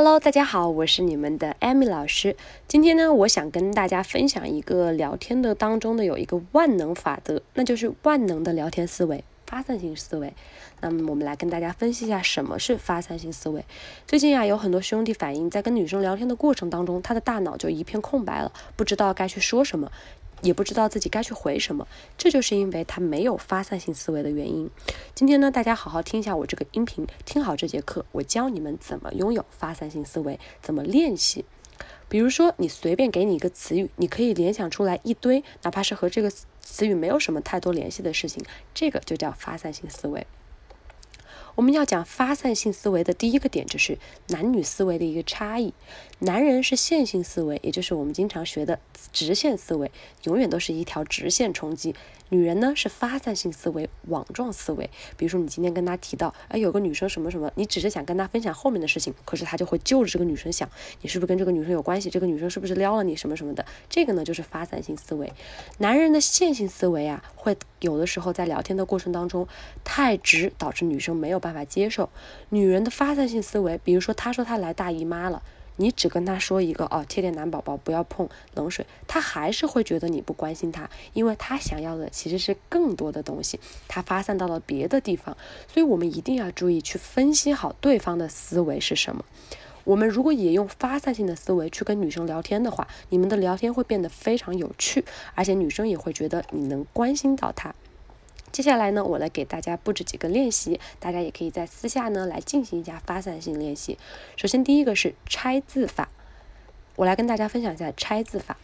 Hello，大家好，我是你们的 Amy 老师。今天呢，我想跟大家分享一个聊天的当中的有一个万能法则，那就是万能的聊天思维——发散性思维。那么，我们来跟大家分析一下什么是发散性思维。最近啊，有很多兄弟反映，在跟女生聊天的过程当中，他的大脑就一片空白了，不知道该去说什么。也不知道自己该去回什么，这就是因为他没有发散性思维的原因。今天呢，大家好好听一下我这个音频，听好这节课，我教你们怎么拥有发散性思维，怎么练习。比如说，你随便给你一个词语，你可以联想出来一堆，哪怕是和这个词语没有什么太多联系的事情，这个就叫发散性思维。我们要讲发散性思维的第一个点就是男女思维的一个差异。男人是线性思维，也就是我们经常学的直线思维，永远都是一条直线冲击。女人呢是发散性思维，网状思维。比如说你今天跟他提到，哎，有个女生什么什么，你只是想跟他分享后面的事情，可是他就会就着这个女生想，你是不是跟这个女生有关系？这个女生是不是撩了你什么什么的？这个呢就是发散性思维。男人的线性思维啊，会有的时候在聊天的过程当中太直，导致女生没有办办法接受。女人的发散性思维，比如说她说她来大姨妈了。你只跟她说一个哦，贴点暖宝宝，不要碰冷水，她还是会觉得你不关心她，因为她想要的其实是更多的东西，她发散到了别的地方，所以我们一定要注意去分析好对方的思维是什么。我们如果也用发散性的思维去跟女生聊天的话，你们的聊天会变得非常有趣，而且女生也会觉得你能关心到她。接下来呢，我来给大家布置几个练习，大家也可以在私下呢来进行一下发散性练习。首先，第一个是拆字法，我来跟大家分享一下拆字法。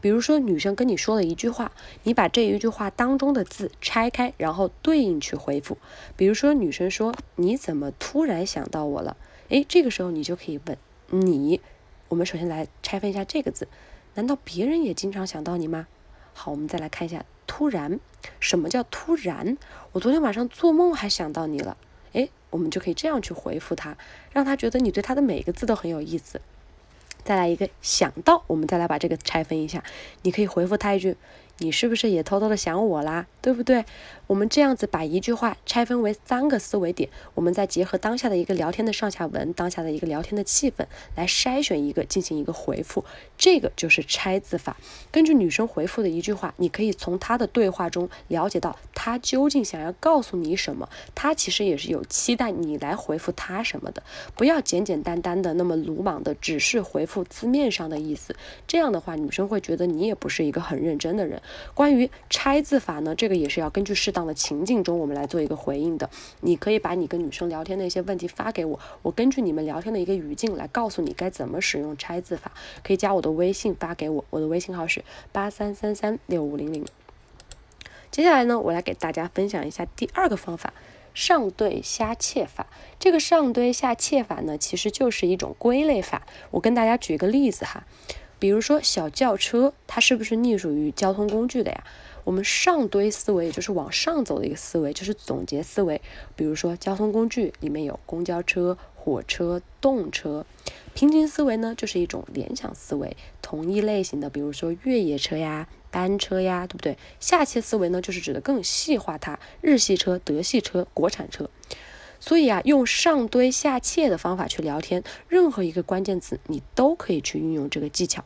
比如说，女生跟你说了一句话，你把这一句话当中的字拆开，然后对应去回复。比如说，女生说：“你怎么突然想到我了？”诶，这个时候你就可以问你。我们首先来拆分一下这个字，难道别人也经常想到你吗？好，我们再来看一下。突然，什么叫突然？我昨天晚上做梦还想到你了。哎，我们就可以这样去回复他，让他觉得你对他的每一个字都很有意思。再来一个想到，我们再来把这个拆分一下，你可以回复他一句。你是不是也偷偷的想我啦？对不对？我们这样子把一句话拆分为三个思维点，我们再结合当下的一个聊天的上下文，当下的一个聊天的气氛，来筛选一个进行一个回复，这个就是拆字法。根据女生回复的一句话，你可以从她的对话中了解到她究竟想要告诉你什么，她其实也是有期待你来回复她什么的。不要简简单单的那么鲁莽的只是回复字面上的意思，这样的话女生会觉得你也不是一个很认真的人。关于拆字法呢，这个也是要根据适当的情境中，我们来做一个回应的。你可以把你跟女生聊天的一些问题发给我，我根据你们聊天的一个语境来告诉你该怎么使用拆字法。可以加我的微信发给我，我的微信号是八三三三六五零零。接下来呢，我来给大家分享一下第二个方法——上对下切法。这个上对下切法呢，其实就是一种归类法。我跟大家举一个例子哈。比如说小轿车，它是不是隶属于交通工具的呀？我们上堆思维，就是往上走的一个思维，就是总结思维。比如说交通工具里面有公交车、火车、动车。平行思维呢，就是一种联想思维，同一类型的，比如说越野车呀、单车呀，对不对？下切思维呢，就是指的更细化它，日系车、德系车、国产车。所以啊，用上堆下切的方法去聊天，任何一个关键词你都可以去运用这个技巧。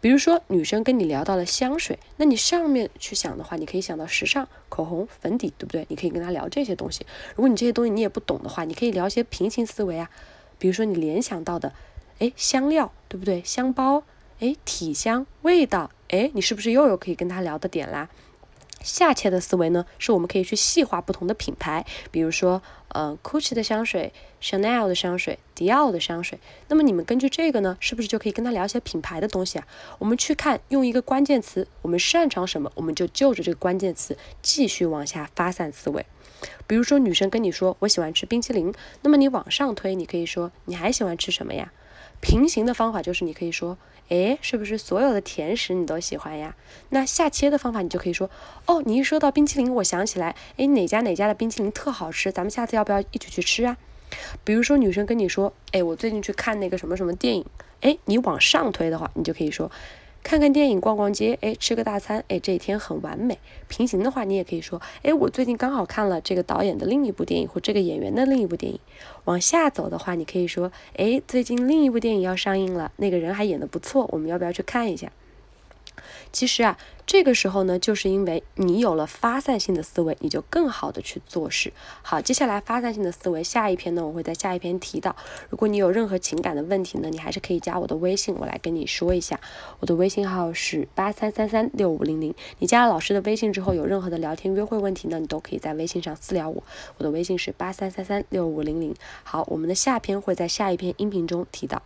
比如说，女生跟你聊到了香水，那你上面去想的话，你可以想到时尚、口红、粉底，对不对？你可以跟她聊这些东西。如果你这些东西你也不懂的话，你可以聊一些平行思维啊。比如说你联想到的，哎，香料，对不对？香包，哎，体香、味道，哎，你是不是又有可以跟她聊的点啦？下切的思维呢，是我们可以去细化不同的品牌，比如说，呃，Gucci 的香水，Chanel 的香水，迪奥的香水。那么你们根据这个呢，是不是就可以跟他聊一些品牌的东西啊？我们去看，用一个关键词，我们擅长什么，我们就就着这个关键词继续往下发散思维。比如说，女生跟你说我喜欢吃冰淇淋，那么你往上推，你可以说你还喜欢吃什么呀？平行的方法就是你可以说。哎，是不是所有的甜食你都喜欢呀？那下切的方法，你就可以说，哦，你一说到冰淇淋，我想起来，哎，哪家哪家的冰淇淋特好吃，咱们下次要不要一起去吃啊？比如说女生跟你说，哎，我最近去看那个什么什么电影，哎，你往上推的话，你就可以说，看看电影、逛逛街，哎，吃个大餐，哎，这一天很完美。平行的话，你也可以说，哎，我最近刚好看了这个导演的另一部电影，或这个演员的另一部电影。往下走的话，你可以说，哎，最近另一部电影要上映了，那个人还演的不错，我们要不要去看一下？其实啊，这个时候呢，就是因为你有了发散性的思维，你就更好的去做事。好，接下来发散性的思维，下一篇呢，我会在下一篇提到。如果你有任何情感的问题呢，你还是可以加我的微信，我来跟你说一下。我的微信号是八三三三六五零零。你加了老师的微信之后，有任何的聊天约会问题呢，你都可以在微信上私聊我。我的微信是八三三三六五零零。好，我们的下篇会在下一篇音频中提到。